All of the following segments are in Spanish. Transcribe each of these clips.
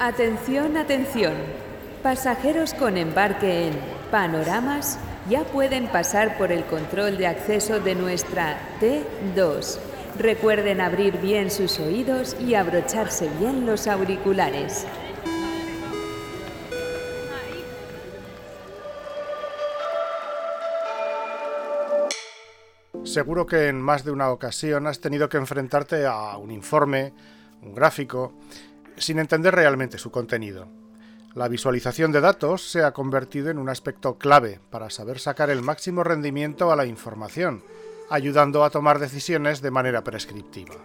Atención, atención. Pasajeros con embarque en Panoramas ya pueden pasar por el control de acceso de nuestra T2. Recuerden abrir bien sus oídos y abrocharse bien los auriculares. Seguro que en más de una ocasión has tenido que enfrentarte a un informe, un gráfico, sin entender realmente su contenido. La visualización de datos se ha convertido en un aspecto clave para saber sacar el máximo rendimiento a la información, ayudando a tomar decisiones de manera prescriptiva.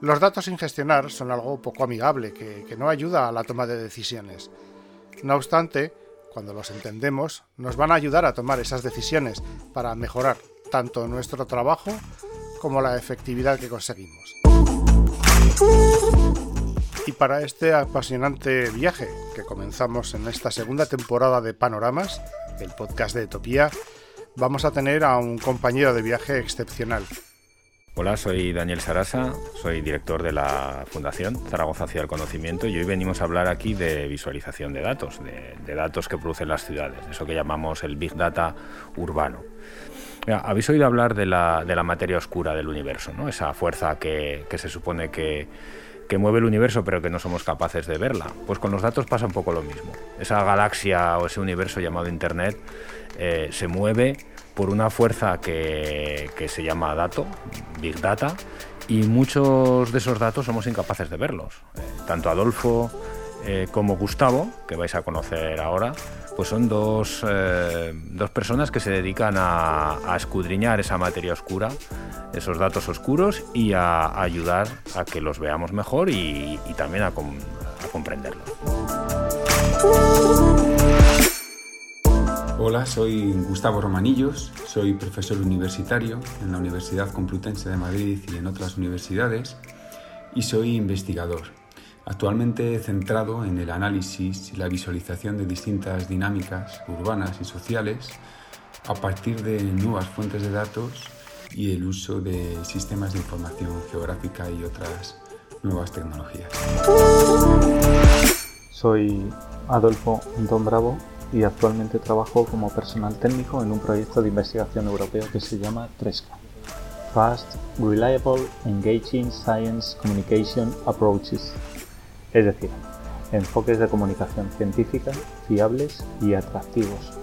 Los datos sin gestionar son algo poco amigable que, no ayuda a la toma de decisiones. No obstante, cuando los entendemos, nos van a ayudar a tomar esas decisiones para mejorar tanto nuestro trabajo como la efectividad que conseguimos. Y para este apasionante viaje que comenzamos en esta segunda temporada de Panoramas, el podcast de Etopía, vamos a tener a un compañero de viaje excepcional. Hola, soy Daniel Sarasa, soy director de la Fundación Zaragoza hacia el Conocimiento y hoy venimos a hablar aquí de visualización de datos, de, datos que producen las ciudades, eso que llamamos el Big Data urbano. habéis oído hablar de la, materia oscura del universo, ¿no? esa fuerza que se supone que, que mueve el universo pero que no somos capaces de verla. Pues con los datos pasa un poco lo mismo. Esa galaxia o ese universo llamado Internet eh, se mueve por una fuerza que, se llama dato, Big Data, y muchos de esos datos somos incapaces de verlos. Eh, tanto Adolfo eh, como Gustavo, que vais a conocer ahora, pues son dos, eh, dos personas que se dedican a, escudriñar esa materia oscura, esos datos oscuros y a, ayudar a que los veamos mejor y, también a, a comprenderlos. Hola, soy Gustavo Romanillos, soy profesor universitario en la Universidad Complutense de Madrid y en otras universidades y soy investigador. Actualmente centrado en el análisis y la visualización de distintas dinámicas urbanas y sociales a partir de nuevas fuentes de datos y el uso de sistemas de información geográfica y otras nuevas tecnologías. Soy Adolfo Don Bravo y actualmente trabajo como personal técnico en un proyecto de investigación europeo que se llama TRESCA. Fast, Reliable, Engaging Science Communication Approaches es decir, enfoques de comunicación científica fiables y atractivos.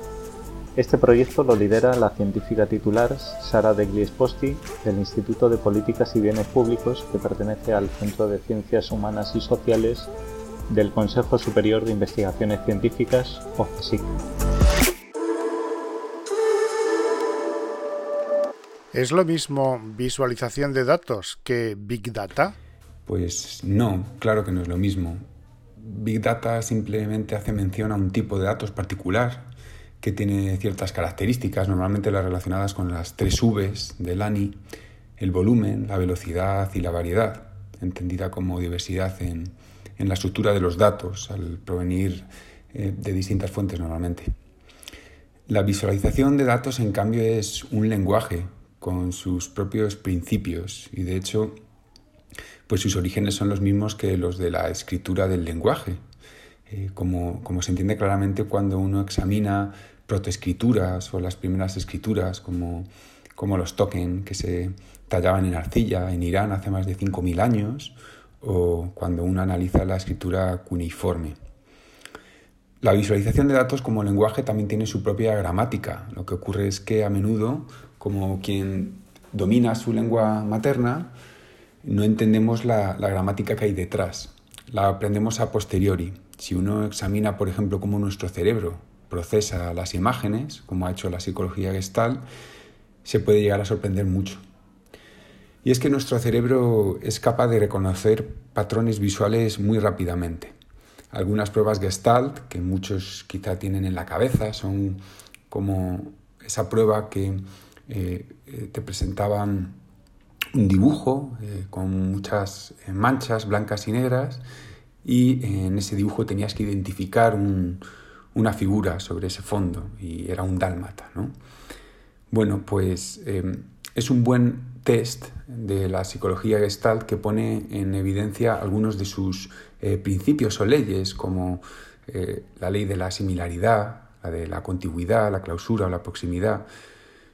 Este proyecto lo lidera la científica titular Sara de Gliesposti del Instituto de Políticas y Bienes Públicos que pertenece al Centro de Ciencias Humanas y Sociales del Consejo Superior de Investigaciones Científicas, o CSIC. ¿Es lo mismo visualización de datos que Big Data? Pues no, claro que no es lo mismo. Big Data simplemente hace mención a un tipo de datos particular que tiene ciertas características, normalmente las relacionadas con las tres Vs del ANI, el volumen, la velocidad y la variedad, entendida como diversidad en, la estructura de los datos al provenir eh, de distintas fuentes normalmente. La visualización de datos, en cambio, es un lenguaje con sus propios principios y, de hecho, pues sus orígenes son los mismos que los de la escritura del lenguaje. Eh, como, se entiende claramente cuando uno examina protoescrituras o las primeras escrituras, como, como los token que se tallaban en arcilla en Irán hace más de 5.000 años, o cuando uno analiza la escritura cuneiforme. La visualización de datos como lenguaje también tiene su propia gramática. Lo que ocurre es que a menudo, como quien domina su lengua materna, no entendemos la, gramática que hay detrás. La aprendemos a posteriori. Si uno examina, por ejemplo, cómo nuestro cerebro procesa las imágenes, como ha hecho la psicología gestal, se puede llegar a sorprender mucho. Y es que nuestro cerebro es capaz de reconocer patrones visuales muy rápidamente. Algunas pruebas gestalt, que muchos quizá tienen en la cabeza, son como esa prueba que eh, eh, te presentaban un dibujo eh, con muchas eh, manchas blancas y negras y en ese dibujo tenías que identificar una figura sobre ese fondo y era un dálmata. ¿no? Bueno, pues em, es un buen test de la psicología gestalt que pone en evidencia algunos de sus eh, principios o leyes, como eh, la ley de la similaridad, la de la contigüidad, la clausura o la proximidad.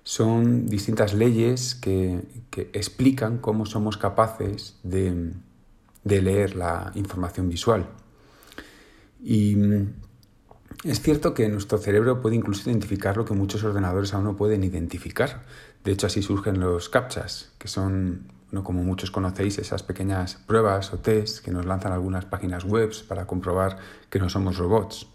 Son distintas leyes que, explican cómo somos capaces de, leer la información visual. Y es cierto que nuestro cerebro puede incluso identificar lo que muchos ordenadores aún no pueden identificar. De hecho, así surgen los CAPTCHAs, que son, como muchos conocéis, esas pequeñas pruebas o tests que nos lanzan algunas páginas web para comprobar que no somos robots.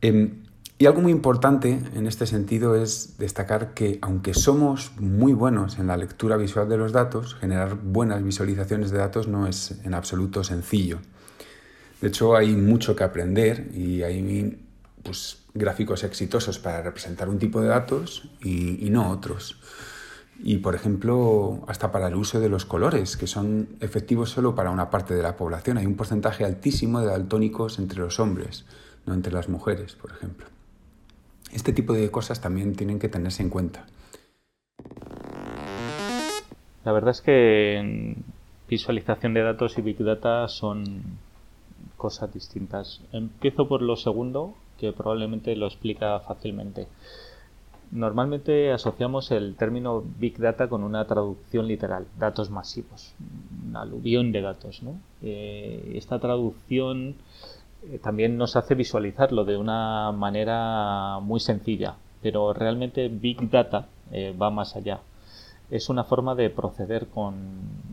Em, y algo muy importante en este sentido es destacar que aunque somos muy buenos en la lectura visual de los datos, generar buenas visualizaciones de datos no es en absoluto sencillo. De hecho, hay mucho que aprender y hay pues, gráficos exitosos para representar un tipo de datos y, no otros. Y, por ejemplo, hasta para el uso de los colores, que son efectivos solo para una parte de la población. Hay un porcentaje altísimo de daltónicos entre los hombres, no entre las mujeres, por ejemplo. Este tipo de cosas también tienen que tenerse en cuenta. La verdad es que visualización de datos y Big Data son cosas distintas. Empiezo por lo segundo, que probablemente lo explica fácilmente. Normalmente asociamos el término Big Data con una traducción literal, datos masivos, un aluvión de datos. Eh, esta traducción también nos hace visualizarlo de una manera muy sencilla, pero realmente Big Data eh, va más allá. Es una forma de proceder con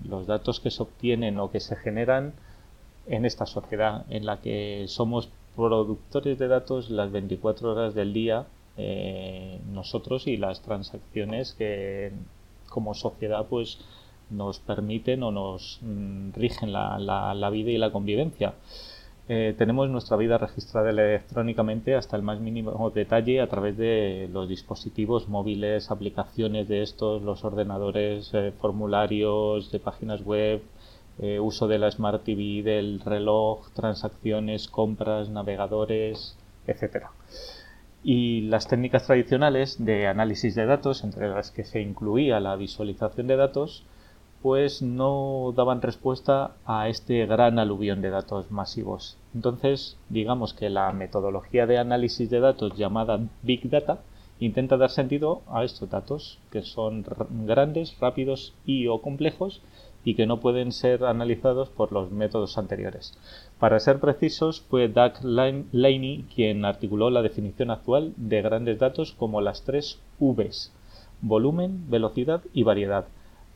los datos que se obtienen o que se generan en esta sociedad en la que somos productores de datos las 24 horas del día eh, nosotros y las transacciones que como sociedad pues nos permiten o nos mm, rigen la, la, vida y la convivencia. Eh, tenemos nuestra vida registrada electrónicamente hasta el más mínimo detalle a través de los dispositivos móviles, aplicaciones de estos, los ordenadores, eh, formularios de páginas web, eh, uso de la Smart TV, del reloj, transacciones, compras, navegadores, etc. Y las técnicas tradicionales de análisis de datos, entre las que se incluía la visualización de datos, pues no daban respuesta a este gran aluvión de datos masivos. Entonces, digamos que la metodología de análisis de datos llamada Big Data intenta dar sentido a estos datos, que son grandes, rápidos y o complejos, y que no pueden ser analizados por los métodos anteriores. Para ser precisos, fue Doug Laney quien articuló la definición actual de grandes datos como las tres Vs, volumen, velocidad y variedad.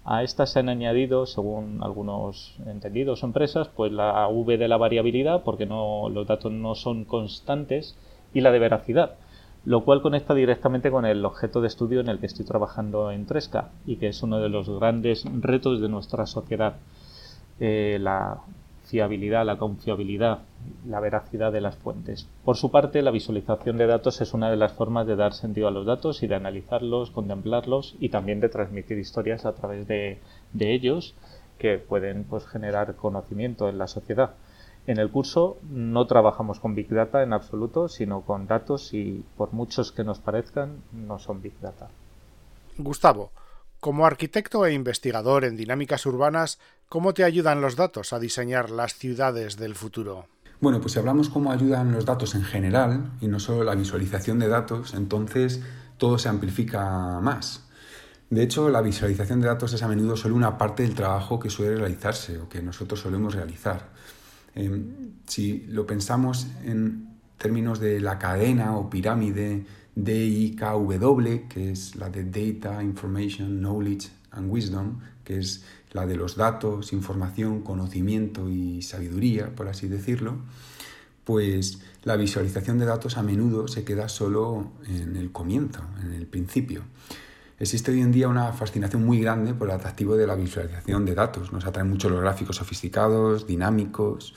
A estas se han añadido, según algunos entendidos o empresas, pues la V de la variabilidad, porque los datos no son constantes, y la de veracidad, lo cual conecta directamente con el objeto de estudio en el que estoy trabajando en Tresca y que es uno de los grandes retos de nuestra sociedad. Eh, la fiabilidad, la confiabilidad, la veracidad de las fuentes. Por su parte, la visualización de datos es una de las formas de dar sentido a los datos y de analizarlos, contemplarlos y también de transmitir historias a través de, ellos que pueden pues, generar conocimiento en la sociedad. En el curso no trabajamos con Big Data en absoluto, sino con datos y por muchos que nos parezcan, no son Big Data. Gustavo, como arquitecto e investigador en dinámicas urbanas, ¿cómo te ayudan los datos a diseñar las ciudades del futuro? Bueno, pues si hablamos cómo ayudan los datos en general y no solo la visualización de datos, entonces todo se amplifica más. De hecho, la visualización de datos es a menudo solo una parte del trabajo que suele realizarse o que nosotros solemos realizar. Em, si lo pensamos en términos de la cadena o pirámide DIKW, que es la de Data, Information, Knowledge and Wisdom, que es la de los datos, información, conocimiento y sabiduría, por así decirlo, pues la visualización de datos a menudo se queda solo en el comienzo, en el principio. Existe hoy en día una fascinación muy grande por el atractivo de la visualización de datos. Nos atraen mucho los gráficos sofisticados, dinámicos,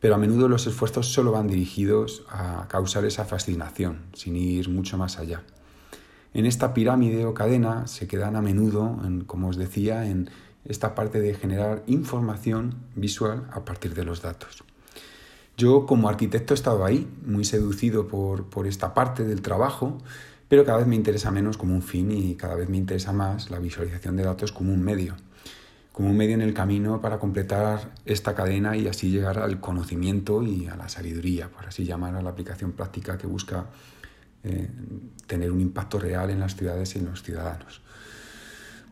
pero a menudo los esfuerzos solo van dirigidos a causar esa fascinación, sin ir mucho más allá. En esta pirámide o cadena se quedan a menudo, como os decía, en esta parte de generar información visual a partir de los datos. Yo como arquitecto he estado ahí, muy seducido por, por esta parte del trabajo, pero cada vez me interesa menos como un fin y cada vez me interesa más la visualización de datos como un medio, como un medio en el camino para completar esta cadena y así llegar al conocimiento y a la sabiduría, por así llamar a la aplicación práctica que busca eh, tener un impacto real en las ciudades y en los ciudadanos.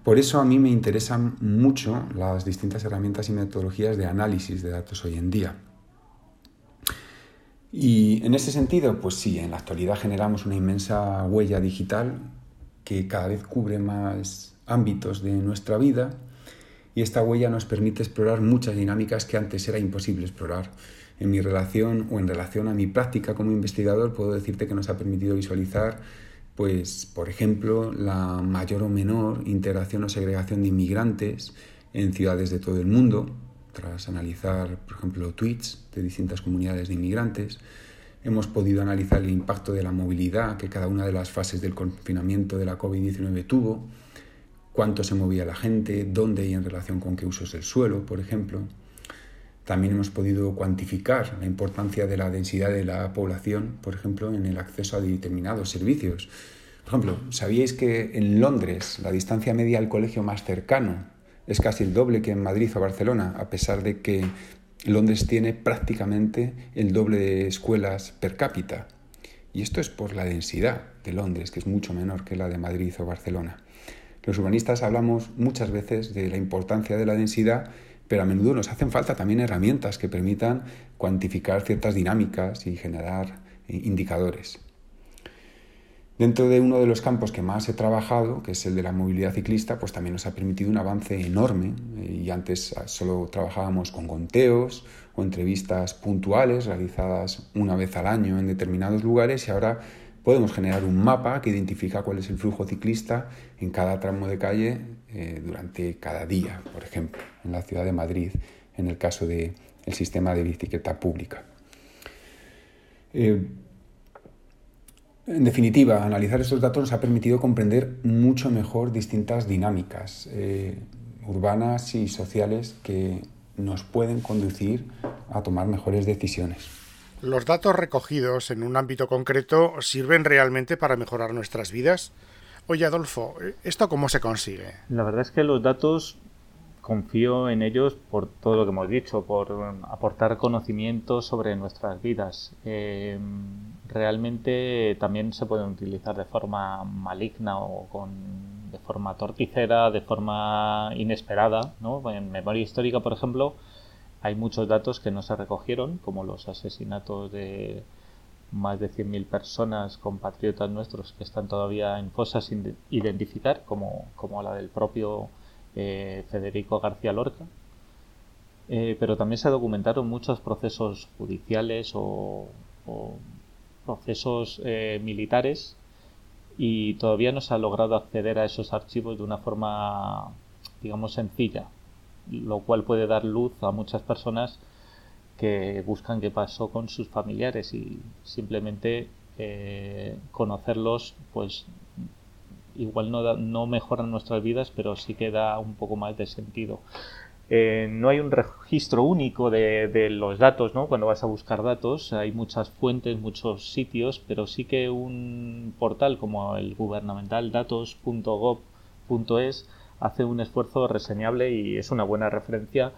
Por eso a mí me interesan mucho las distintas herramientas y metodologías de análisis de datos hoy en día. Y en ese sentido, pues sí, en la actualidad generamos una inmensa huella digital que cada vez cubre más ámbitos de nuestra vida y esta huella nos permite explorar muchas dinámicas que antes era imposible explorar. En mi relación o en relación a mi práctica como investigador puedo decirte que nos ha permitido visualizar pues por ejemplo la mayor o menor integración o segregación de inmigrantes en ciudades de todo el mundo, tras analizar, por ejemplo, tweets de distintas comunidades de inmigrantes, hemos podido analizar el impacto de la movilidad que cada una de las fases del confinamiento de la COVID-19 tuvo, cuánto se movía la gente, dónde y en relación con qué usos del suelo, por ejemplo. También hemos podido cuantificar la importancia de la densidad de la población, por ejemplo, en el acceso a determinados servicios. Por ejemplo, ¿sabíais que en Londres la distancia media al colegio más cercano es casi el doble que en Madrid o Barcelona, a pesar de que Londres tiene prácticamente el doble de escuelas per cápita. Y esto es por la densidad de Londres, que es mucho menor que la de Madrid o Barcelona. Los urbanistas hablamos muchas veces de la importancia de la densidad, pero a menudo nos hacen falta también herramientas que permitan cuantificar ciertas dinámicas y generar eh, indicadores. Dentro de uno de los campos que más he trabajado, que es el de la movilidad ciclista, pues también nos ha permitido un avance enorme. Eh, y antes ah, solo trabajábamos con conteos o entrevistas puntuales realizadas una vez al año en determinados lugares y ahora podemos generar un mapa que identifica cuál es el flujo ciclista en cada tramo de calle eh, durante cada día, por ejemplo, en la ciudad de Madrid, en el caso del sistema de bicicleta pública. Eh, en definitiva, analizar estos datos nos ha permitido comprender mucho mejor distintas dinámicas eh, urbanas y sociales que nos pueden conducir a tomar mejores decisiones. ¿Los datos recogidos en un ámbito concreto sirven realmente para mejorar nuestras vidas? Oye, Adolfo, ¿esto cómo se consigue? La verdad es que los datos confío en ellos por todo lo que hemos dicho, por aportar conocimiento sobre nuestras vidas. Eh, realmente también se pueden utilizar de forma maligna o con, de forma torticera, de forma inesperada. ¿no? En memoria histórica, por ejemplo, hay muchos datos que no se recogieron, como los asesinatos de más de 100.000 personas, compatriotas nuestros, que están todavía en fosas sin identificar, como, como la del propio eh, Federico García Lorca. Eh, pero también se documentaron muchos procesos judiciales o, procesos eh, militares y todavía no se ha logrado acceder a esos archivos de una forma, digamos, sencilla, lo cual puede dar luz a muchas personas que buscan qué pasó con sus familiares y simplemente conocerlos pues igual no, no mejoran nuestras vidas, pero sí que da un poco más de sentido. Eh, no hay un registro único de, los datos, ¿no? Cuando vas a buscar datos, hay muchas fuentes, muchos sitios, pero sí que un portal como el gubernamental datos.gov.es hace un esfuerzo reseñable y es una buena referencia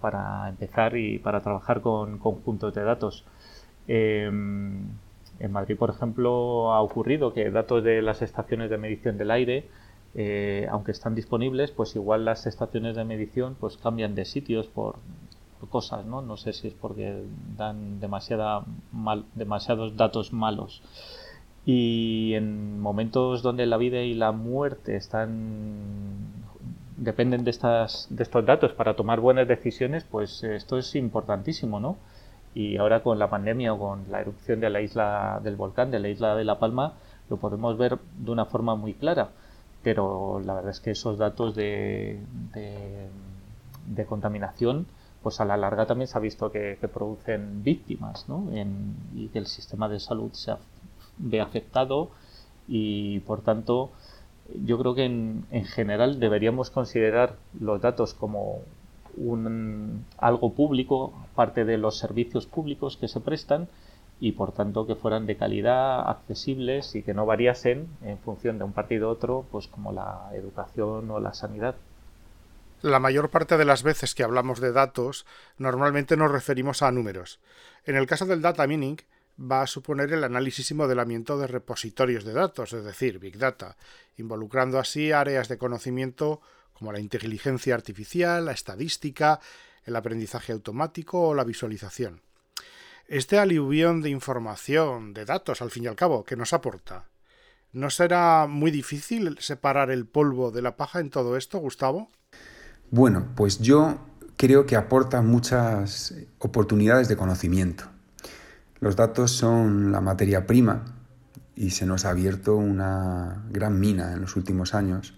para empezar y para trabajar con conjuntos de datos. Em, en Madrid, por ejemplo, ha ocurrido que datos de las estaciones de medición del aire, eh, aunque están disponibles, pues igual las estaciones de medición pues cambian de sitios por, cosas, ¿no? No sé si es porque dan demasiada mal, demasiados datos malos. Y en momentos donde la vida y la muerte están dependen de estas de estos datos para tomar buenas decisiones, pues esto es importantísimo, ¿no? y ahora con la pandemia o con la erupción de la isla del volcán, de la isla de La Palma, lo podemos ver de una forma muy clara. Pero la verdad es que esos datos de, de, contaminación, pues a la larga también se ha visto que, producen víctimas ¿no? y que el sistema de salud se ve afectado y por tanto yo creo que en, en general deberíamos considerar los datos como un, algo público, parte de los servicios públicos que se prestan y por tanto que fueran de calidad, accesibles y que no variasen en función de un partido u otro, pues como la educación o la sanidad. La mayor parte de las veces que hablamos de datos, normalmente nos referimos a números. En el caso del data mining, va a suponer el análisis y modelamiento de repositorios de datos, es decir, Big Data, involucrando así áreas de conocimiento como la inteligencia artificial, la estadística, el aprendizaje automático o la visualización. Este aluvión de información, de datos, al fin y al cabo, que nos aporta, ¿no será muy difícil separar el polvo de la paja en todo esto, Gustavo? Bueno, pues yo creo que aporta muchas oportunidades de conocimiento. Los datos son la materia prima y se nos ha abierto una gran mina en los últimos años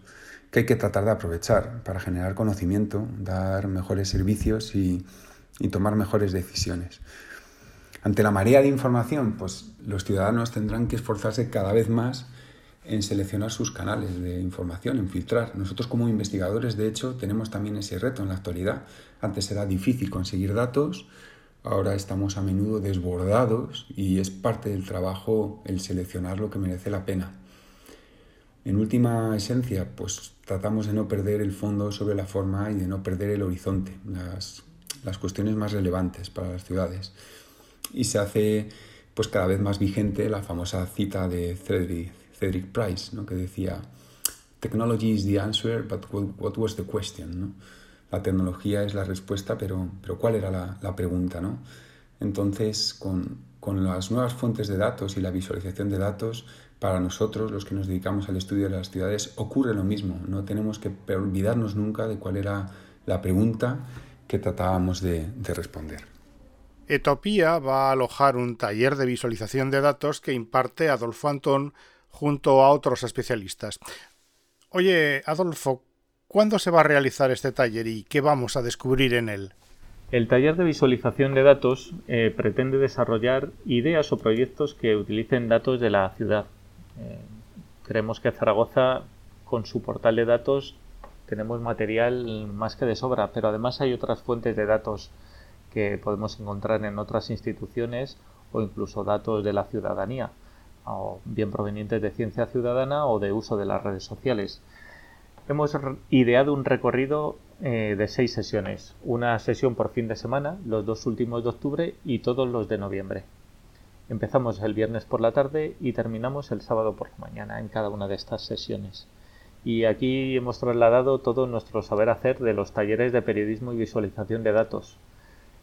que hay que tratar de aprovechar para generar conocimiento, dar mejores servicios y, tomar mejores decisiones. Ante la marea de información, pues los ciudadanos tendrán que esforzarse cada vez más en seleccionar sus canales de información, en filtrar. Nosotros como investigadores, de hecho, tenemos también ese reto en la actualidad. Antes era difícil conseguir datos, ahora estamos a menudo desbordados y es parte del trabajo el seleccionar lo que merece la pena. En última esencia, pues tratamos de no perder el fondo sobre la forma y de no perder el horizonte, las, las cuestiones más relevantes para las ciudades. Y se hace pues cada vez más vigente la famosa cita de Cedric, Price, ¿no? que decía, Technology is the answer, but what was the question? ¿no? La tecnología es la respuesta, pero, pero ¿cuál era la, pregunta? ¿no? Entonces, con, las nuevas fuentes de datos y la visualización de datos, para nosotros, los que nos dedicamos al estudio de las ciudades, ocurre lo mismo. No tenemos que olvidarnos nunca de cuál era la pregunta que tratábamos de, de responder. Etopía va a alojar un taller de visualización de datos que imparte Adolfo Antón junto a otros especialistas. Oye, Adolfo, ¿cuándo se va a realizar este taller y qué vamos a descubrir en él? El taller de visualización de datos eh, pretende desarrollar ideas o proyectos que utilicen datos de la ciudad. Eh, creemos que Zaragoza, con su portal de datos, tenemos material más que de sobra, pero además hay otras fuentes de datos que podemos encontrar en otras instituciones o incluso datos de la ciudadanía, o bien provenientes de ciencia ciudadana o de uso de las redes sociales. Hemos ideado un recorrido eh, de seis sesiones, una sesión por fin de semana, los dos últimos de octubre y todos los de noviembre. Empezamos el viernes por la tarde y terminamos el sábado por la mañana en cada una de estas sesiones. Y aquí hemos trasladado todo nuestro saber hacer de los talleres de periodismo y visualización de datos.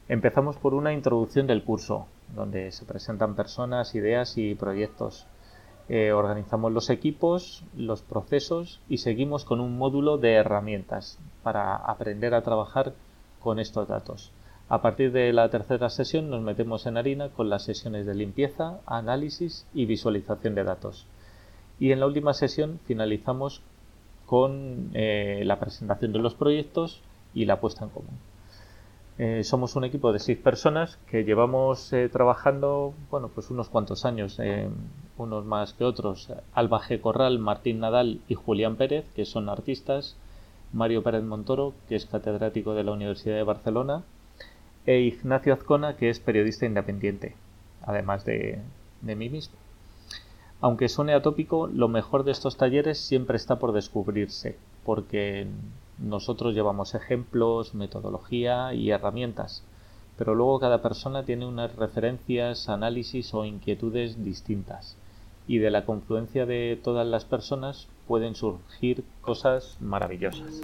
Empezamos por una introducción del curso, donde se presentan personas, ideas y proyectos eh, organizamos los equipos, los procesos y seguimos con un módulo de herramientas para aprender a trabajar con estos datos. A partir de la tercera sesión nos metemos en harina con las sesiones de limpieza, análisis y visualización de datos. Y en la última sesión finalizamos con eh, la presentación de los proyectos y la puesta en común. Eh, somos un equipo de seis personas que llevamos trabajando, bueno, pues unos cuantos años, unos más que otros. Alba G. Corral, Martín Nadal y Julián Pérez, que son artistas. Mario Pérez Montoro, que es catedrático de la Universidad de Barcelona. E Ignacio Azcona, que es periodista independiente, además de, de mí mismo. Aunque suene atópico, lo mejor de estos talleres siempre está por descubrirse, porque nosotros llevamos ejemplos, metodología y herramientas, pero luego cada persona tiene unas referencias, análisis o inquietudes distintas, y de la confluencia de todas las personas pueden surgir cosas maravillosas.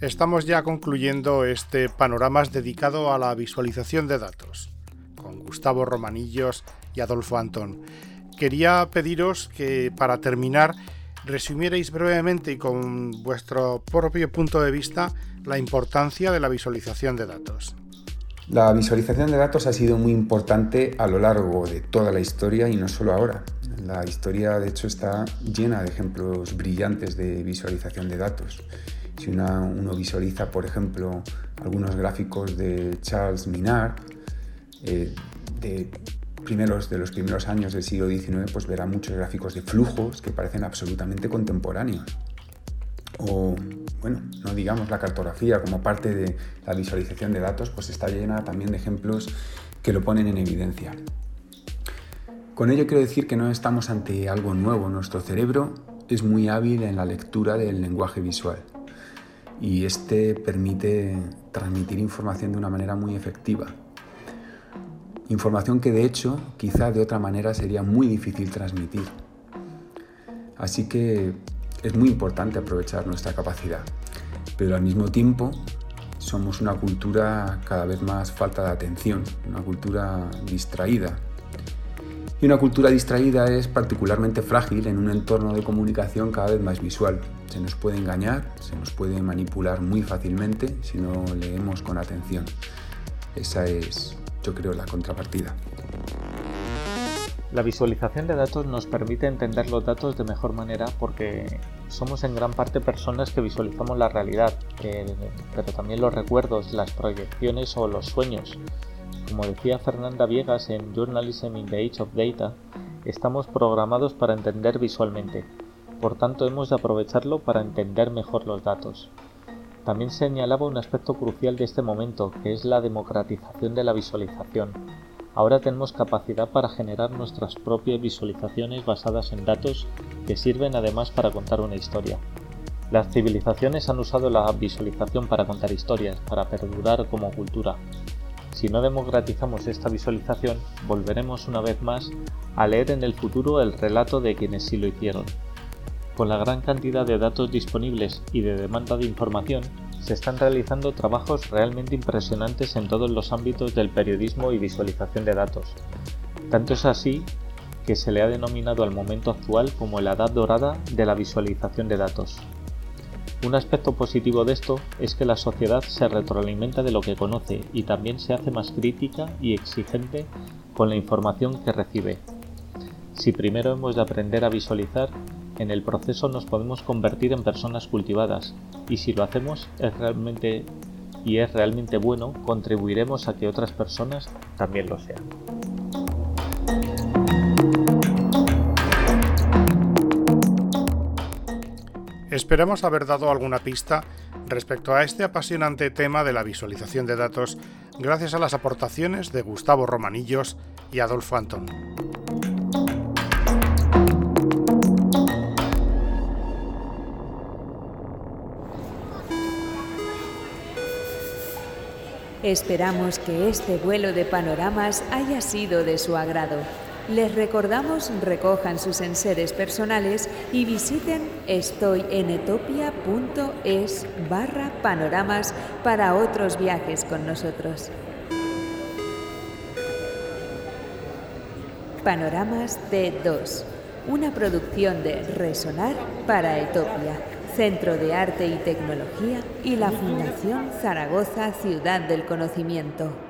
Estamos ya concluyendo este panoramas dedicado a la visualización de datos, con Gustavo Romanillos y Adolfo Antón. Quería pediros que para terminar resumierais brevemente y con vuestro propio punto de vista la importancia de la visualización de datos. La visualización de datos ha sido muy importante a lo largo de toda la historia y no solo ahora. La historia, de hecho, está llena de ejemplos brillantes de visualización de datos. Si uno visualiza, por ejemplo, algunos gráficos de Charles Minard, eh, de primeros, de los primeros años del siglo XIX, pues verá muchos gráficos de flujos que parecen absolutamente contemporáneos. O, bueno, no digamos la cartografía como parte de la visualización de datos, pues está llena también de ejemplos que lo ponen en evidencia. Con ello quiero decir que no estamos ante algo nuevo. Nuestro cerebro es muy hábil en la lectura del lenguaje visual y este permite transmitir información de una manera muy efectiva. Información que de hecho quizá de otra manera sería muy difícil transmitir. Así que es muy importante aprovechar nuestra capacidad, pero al mismo tiempo somos una cultura cada vez más falta de atención, una cultura distraída y una cultura distraída es particularmente frágil en un entorno de comunicación cada vez más visual. Se nos puede engañar, se nos puede manipular muy fácilmente si no leemos con atención. Esa es, yo creo, la contrapartida. La visualización de datos nos permite entender los datos de mejor manera porque somos en gran parte personas que visualizamos la realidad, pero también los recuerdos, las proyecciones o los sueños. Como decía Fernanda Viegas en Journalism in the Age of Data, estamos programados para entender visualmente, por tanto hemos de aprovecharlo para entender mejor los datos. También señalaba un aspecto crucial de este momento, que es la democratización de la visualización. Ahora tenemos capacidad para generar nuestras propias visualizaciones basadas en datos que sirven además para contar una historia. Las civilizaciones han usado la visualización para contar historias, para perdurar como cultura, si no democratizamos esta visualización, volveremos una vez más a leer en el futuro el relato de quienes sí lo hicieron. Con la gran cantidad de datos disponibles y de demanda de información, se están realizando trabajos realmente impresionantes en todos los ámbitos del periodismo y visualización de datos. Tanto es así que se le ha denominado al momento actual como la edad dorada de la visualización de datos. Un aspecto positivo de esto es que la sociedad se retroalimenta de lo que conoce y también se hace más crítica y exigente con la información que recibe. Si primero hemos de aprender a visualizar, en el proceso nos podemos convertir en personas cultivadas y si lo hacemos es realmente y es realmente bueno, contribuiremos a que otras personas también lo sean. Esperamos haber dado alguna pista respecto a este apasionante tema de la visualización de datos gracias a las aportaciones de Gustavo Romanillos y Adolfo Antón. Esperamos que este vuelo de panoramas haya sido de su agrado. Les recordamos recojan sus enseres personales y visiten estoyenetopia.es barra panoramas para otros viajes con nosotros. Panoramas D2, una producción de Resonar para Etopia, Centro de Arte y Tecnología y la Fundación Zaragoza Ciudad del Conocimiento.